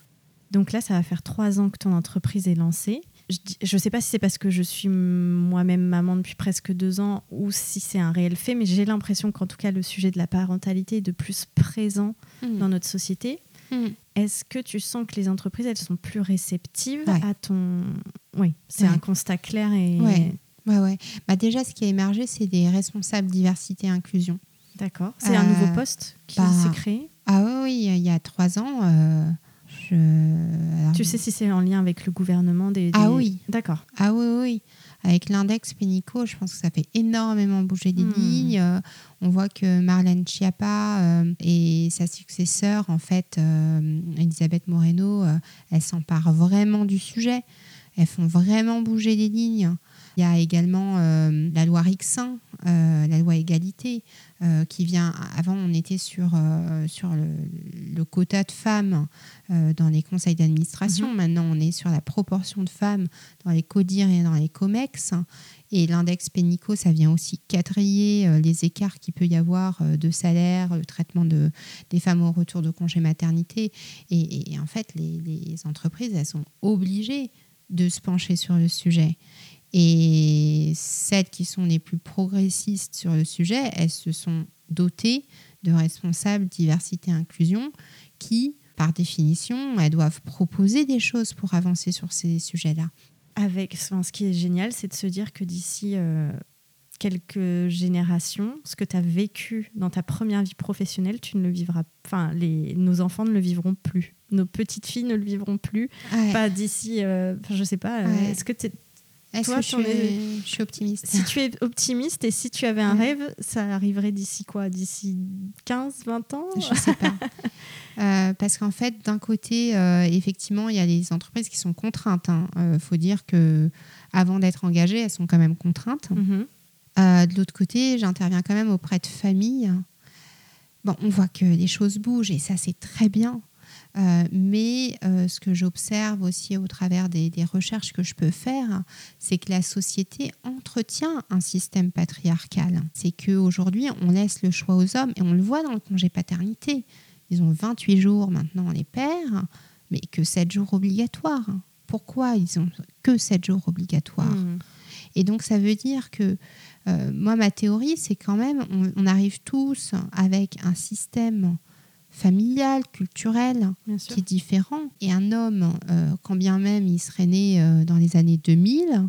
Donc là, ça va faire trois ans que ton entreprise est lancée. Je ne sais pas si c'est parce que je suis moi-même maman depuis presque deux ans ou si c'est un réel fait, mais j'ai l'impression qu'en tout cas, le sujet de la parentalité est de plus présent Mm. dans notre société. Mm. Est-ce que tu sens que les entreprises, elles sont plus réceptives Ouais. à ton... Oui, c'est Ouais. un constat clair et... Ouais. Ouais, ouais. Bah déjà, ce qui a émergé, c'est des responsables diversité et inclusion. D'accord. C'est un Euh, nouveau poste qui bah, s'est créé? Ah oui, oui, il y a trois ans, euh, je... alors- Tu sais si c'est en lien avec le gouvernement des... Ah des- oui. D'accord. Ah oui, oui. Avec l'index Pénico, je pense que ça fait énormément bouger les Hmm. lignes. Euh, on voit que Marlène Schiappa euh, et sa successeur, en fait, euh, Elisabeth Moreno, elles s'emparent vraiment du sujet. Elles font vraiment bouger les lignes. Il y a également la loi Rixin, la loi égalité, euh, qui vient. Avant, on était sur, euh, sur le, le quota de femmes euh, dans les conseils d'administration. Maintenant, on est sur la proportion de femmes dans les CODIR et dans les COMEX. Et l'index Pénico, ça vient aussi quadriller les écarts qu'il peut y avoir de salaire, le traitement de, des femmes au retour de congé maternité. Et, et en fait, les, les entreprises, elles sont obligées de se pencher sur le sujet. Et celles qui sont les plus progressistes sur le sujet, elles se sont dotées de responsables diversité et inclusion qui, par définition, elles doivent proposer des choses pour avancer sur ces sujets-là. Avec, enfin, ce qui est génial, c'est de se dire que d'ici euh, quelques générations, ce que tu as vécu dans ta première vie professionnelle, tu ne le vivras Enfin, les, nos enfants ne le vivront plus. Nos petites filles ne le vivront plus. Ouais. Pas d'ici, euh, enfin, je sais pas. euh, Ouais. Est-ce que t'es- Est-ce que je es- suis, je suis optimiste si tu es optimiste et si tu avais un Ouais. rêve, ça arriverait d'ici quoi? D'ici 15, 20 ans? Je sais pas. Euh, parce qu'en fait, d'un côté, euh, effectivement, il y a les entreprises qui sont contraintes. Il faut dire que avant d'être engagées, elles sont quand même contraintes. Mhm. Euh, de l'autre côté, j'interviens quand même auprès de familles. Bon, on voit que les choses bougent et ça, c'est très bien. Euh, mais euh, ce que j'observe aussi au travers des, des recherches que je peux faire, c'est que la société entretient un système patriarcal. C'est qu'aujourd'hui, on laisse le choix aux hommes et on le voit dans le congé paternité. Ils ont 28 jours maintenant, les pères, mais que 7 jours obligatoires. Pourquoi ils ont que 7 jours obligatoires? Mhm. et donc, ça veut dire que euh, moi, ma théorie, c'est quand même, on, on arrive tous avec un système familial, culturel, qui est différent. Et un homme, euh, quand bien même il serait né euh, dans les années 2000,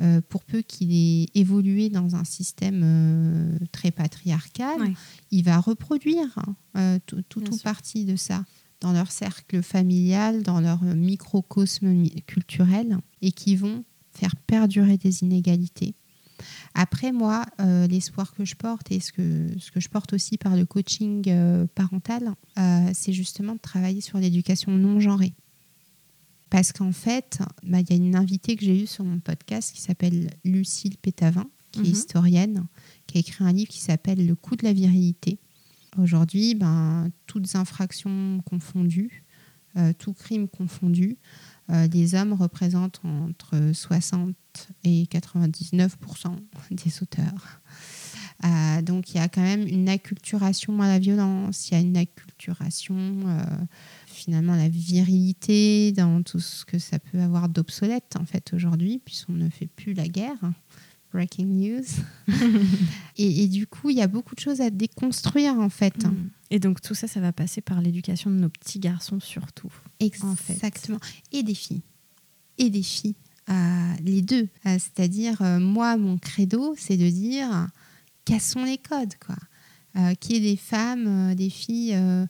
euh, pour peu qu'il ait évolué dans un système très patriarcal, Ouais. il va reproduire euh, tout, tout ou partie de ça dans leur cercle familial, dans leur microcosme mi- culturel, et qui vont faire perdurer des inégalités. Après, moi, euh, l'espoir que je porte et ce que, ce que je porte aussi par le coaching euh, parental, euh, c'est justement de travailler sur l'éducation non genrée. Parce qu'en fait, bah, il y a une invitée que j'ai eue sur mon podcast qui s'appelle Lucille Pétavin, qui est Mhm. historienne, qui a écrit un livre qui s'appelle Le coût de la virilité. Aujourd'hui, ben, toutes infractions confondues, tout crime confondu, les hommes représentent entre 60 et 99% des auteurs. Euh, donc il y a quand même une acculturation à la violence, il y a une acculturation euh, finalement à la virilité dans tout ce que ça peut avoir d'obsolète en fait aujourd'hui, puisqu'on ne fait plus la guerre. Breaking news. et, du coup, il y a beaucoup de choses à déconstruire en fait. Mm. Et donc tout ça, ça va passer par l'éducation de nos petits garçons surtout. Exactement. Et des filles. Et des filles. Euh, les deux. C'est-à-dire, moi, mon credo, c'est de dire cassons les codes, quoi. Euh, qui est des femmes, euh, des filles, euh,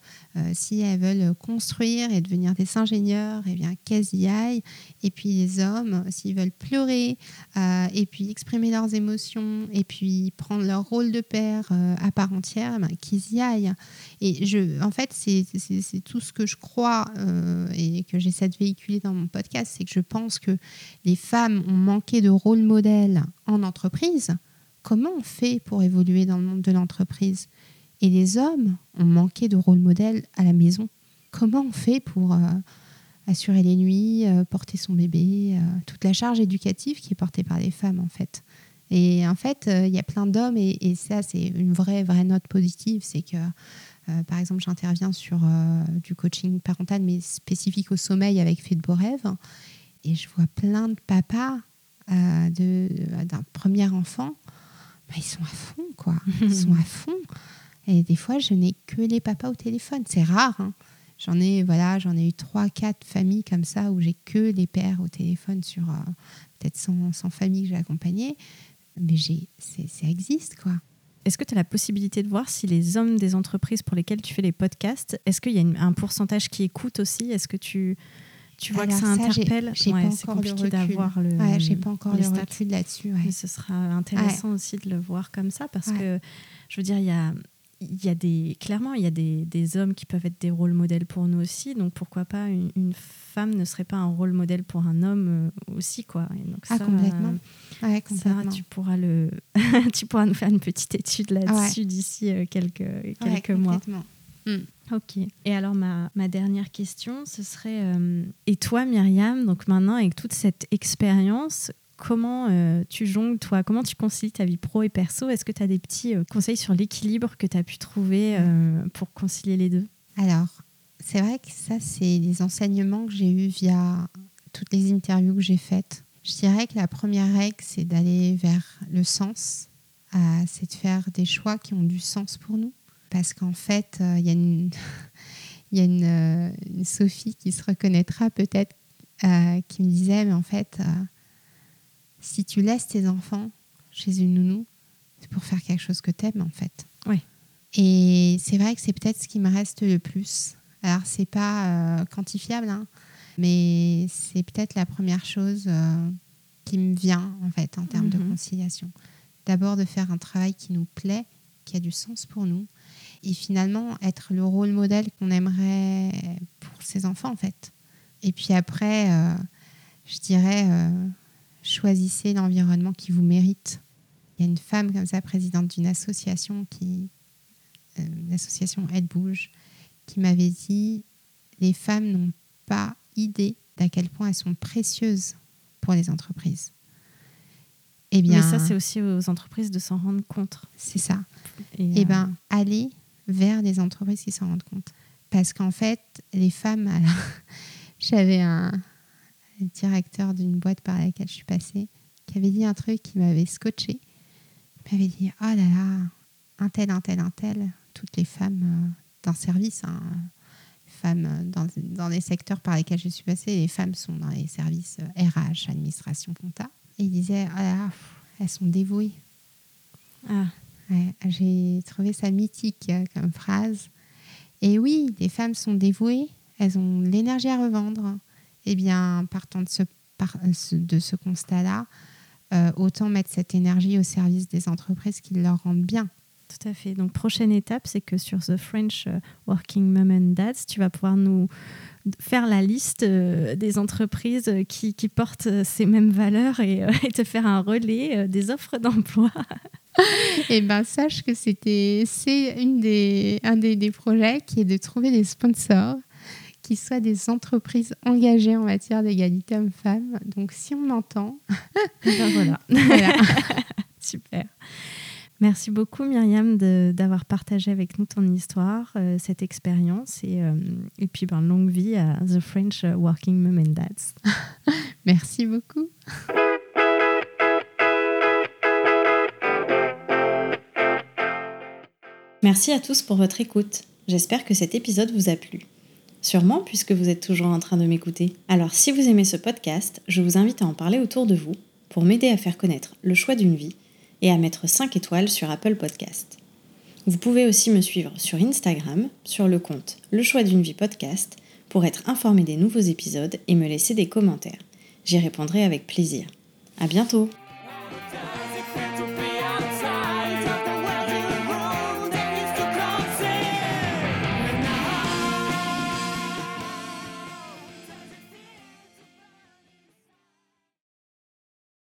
si elles veulent construire et devenir des ingénieurs, eh bien qu'elles y aillent. Et puis les hommes, s'ils veulent pleurer, et puis exprimer leurs émotions, et puis prendre leur rôle de père à part entière, eh qu'ils y aillent. Et je, en fait, c'est tout ce que je crois et que j'essaie de véhiculer dans mon podcast, c'est que je pense que les femmes ont manqué de rôle modèle en entreprise comment on fait pour évoluer dans le monde de l'entreprise? Et les hommes ont manqué de rôle modèle à la maison. Comment on fait pour euh, assurer les nuits, euh, porter son bébé, euh, toute la charge éducative qui est portée par les femmes en fait? Et en fait, il y a plein d'hommes et, ça c'est une vraie vraie note positive, c'est que par exemple, j'interviens sur du coaching parental, mais spécifique au sommeil avec Fait de beaux rêves. Et je vois plein de papas d'un premier enfant bah, ils sont à fond, quoi. Ils sont à fond. Et des fois, je n'ai que les papas au téléphone. C'est rare. Hein. J'en ai, voilà, j'en ai eu trois, quatre familles comme ça où j'ai que les pères au téléphone sur euh, peut-être 100, 100, familles que j'ai accompagnées. Mais j'ai, ça existe, quoi. Est-ce que tu as la possibilité de voir si les hommes des entreprises pour lesquelles tu fais les podcasts, est-ce qu'il y a un pourcentage qui écoute aussi? Est-ce que tu, tu vois que ça, interpelle? J'ai ouais, c'est compliqué d'avoir le. J'ai pas encore le recul là-dessus. Mais ce sera intéressant aussi de le voir comme ça parce que je veux dire, il y a il y a des clairement il y a des, des, hommes qui peuvent être des rôles modèles pour nous aussi donc pourquoi pas une, femme ne serait pas un rôle modèle pour un homme euh, aussi quoi donc ah, complètement. Ouais, complètement. Ça, tu pourras le tu pourras nous faire une petite étude là-dessus d'ici euh, quelques quelques mois Hmm. Ok. Et alors ma, ma, dernière question, ce serait euh, et toi Myriam, donc maintenant avec toute cette expérience, comment euh, tu jongles toi? Comment tu concilies ta vie pro et perso? Est-ce que tu as des petits euh, conseils sur l'équilibre que tu as pu trouver pour concilier les deux? Alors, c'est vrai que ça, c'est les enseignements que j'ai eus via toutes les interviews que j'ai faites. Je dirais que la première règle, c'est d'aller vers le sens, c'est de faire des choix qui ont du sens pour nous. Parce qu'en fait, euh, il y a, une, euh, Sophie qui se reconnaîtra peut-être, euh, qui me disait, mais en fait, si tu laisses tes enfants chez une nounou, c'est pour faire quelque chose que tu aimes, en fait. Oui. Et c'est vrai que c'est peut-être ce qui me reste le plus. Alors, c'est pas quantifiable, hein, mais c'est peut-être la première chose qui me vient, en fait, en termes de mhm. conciliation. D'abord, de faire un travail qui nous plaît, qui a du sens pour nous, et finalement être le rôle modèle qu'on aimerait pour ses enfants en fait. Et puis après, euh, je dirais, euh, choisissez l'environnement qui vous mérite. Il y a une femme comme ça, présidente d'une association qui, euh, l'association Elle Bouge, qui m'avait dit, les femmes n'ont pas idée d'à quel point elles sont précieuses pour les entreprises. Eh bien, Mais ça, c'est aussi aux entreprises de s'en rendre compte. C'est ça. Et, eh bien, allez vers des entreprises qui s'en rendent compte. Parce qu'en fait, les femmes, alors, j'avais un directeur d'une boîte par laquelle je suis passée qui avait dit un truc qui m'avait scotché. Il m'avait dit Oh là là, un tel, un tel, un tel, toutes les femmes euh, d'un service, hein, femmes euh, dans, dans, les secteurs par lesquels je suis passée, les femmes sont dans les services RH, euh, administration, compta. Et il disait Oh là là, elles sont dévouées. Ah j'ai trouvé ça mythique comme phrase. Et oui, les femmes sont dévouées, elles ont l'énergie à revendre. Eh bien, partant de ce, de ce constat-là, euh, autant mettre cette énergie au service des entreprises qui leur rendent bien. Tout à fait. Donc, prochaine étape, c'est que sur The French euh, Working Mom and Dads, tu vas pouvoir nous faire la liste des entreprises qui, qui portent ces mêmes valeurs et, et te faire un relais des offres d'emploi et eh ben sache que c'était c'est une des un des, des, projets qui est de trouver des sponsors qui soient des entreprises engagées en matière d'égalité homme-femme. Donc si on m'entend, ben voilà. voilà. Super. Merci beaucoup Myriam d'avoir partagé avec nous ton histoire, euh, cette expérience et, euh, et puis ben, longue vie à The French Working Mom and Dads. Merci beaucoup. Merci à tous pour votre écoute. J'espère que cet épisode vous a plu. Sûrement puisque vous êtes toujours en train de m'écouter. Alors si vous aimez ce podcast, je vous invite à en parler autour de vous pour m'aider à faire connaître le choix d'une vie et à mettre 5 étoiles sur Apple Podcast. Vous pouvez aussi me suivre sur Instagram, sur le compte Le choix d'une vie podcast, pour être informé des nouveaux épisodes et me laisser des commentaires. J'y répondrai avec plaisir. À bientôt!